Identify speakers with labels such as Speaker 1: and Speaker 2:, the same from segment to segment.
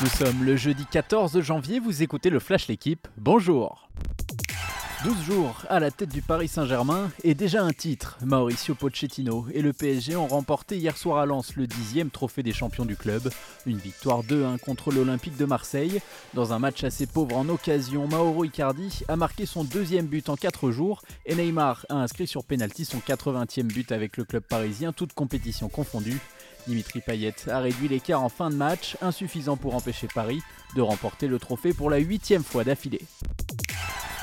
Speaker 1: Nous sommes le jeudi 14 janvier, vous écoutez le Flash L'équipe, bonjour 12 jours à la tête du Paris Saint-Germain et déjà un titre. Mauricio Pochettino et le PSG ont remporté hier soir à Lens le dixième trophée des champions du club. Une victoire 2-1 contre l'Olympique de Marseille. Dans un match assez pauvre en occasion, Mauro Icardi a marqué son deuxième but en 4 jours et Neymar a inscrit sur pénalty son 80e but avec le club parisien, toute compétition confondue. Dimitri Payet a réduit l'écart en fin de match, insuffisant pour empêcher Paris de remporter le trophée pour la huitième fois d'affilée.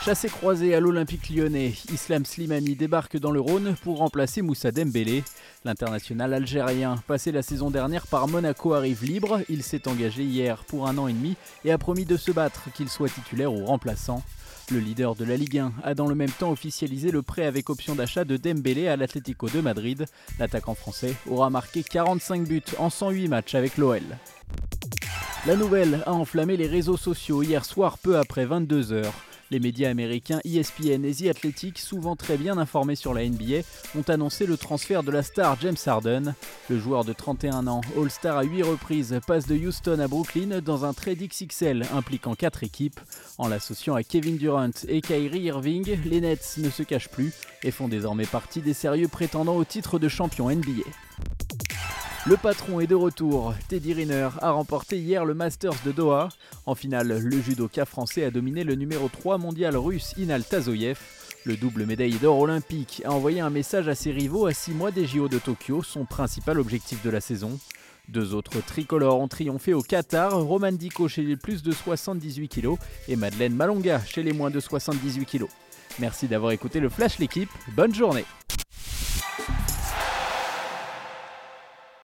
Speaker 1: Chassé croisé à l'Olympique lyonnais, Islam Slimani débarque dans le Rhône pour remplacer Moussa Dembélé. L'international algérien, passé la saison dernière par Monaco, arrive libre. Il s'est engagé hier pour un an et demi et a promis de se battre, qu'il soit titulaire ou remplaçant. Le leader de la Ligue 1 a dans le même temps officialisé le prêt avec option d'achat de Dembélé à l'Atlético de Madrid. L'attaquant français aura marqué 45 buts en 108 matchs avec l'OL. La nouvelle a enflammé les réseaux sociaux hier soir peu après 22 heures. Les médias américains ESPN et The Athletic, souvent très bien informés sur la NBA, ont annoncé le transfert de la star James Harden. Le joueur de 31 ans, All-Star à 8 reprises, passe de Houston à Brooklyn dans un trade XXL impliquant 4 équipes. En l'associant à Kevin Durant et Kyrie Irving, les Nets ne se cachent plus et font désormais partie des sérieux prétendants au titre de champion NBA. Le patron est de retour. Teddy Riner a remporté hier le Masters de Doha. En finale, le judoka français a dominé le numéro 3 mondial russe Inal Tazoyev. Le double médaille d'or olympique a envoyé un message à ses rivaux à 6 mois des JO de Tokyo, son principal objectif de la saison. Deux autres tricolores ont triomphé au Qatar, Roman Dico chez les plus de 78 kg et Madeleine Malonga chez les moins de 78 kg. Merci d'avoir écouté le Flash l'équipe, bonne journée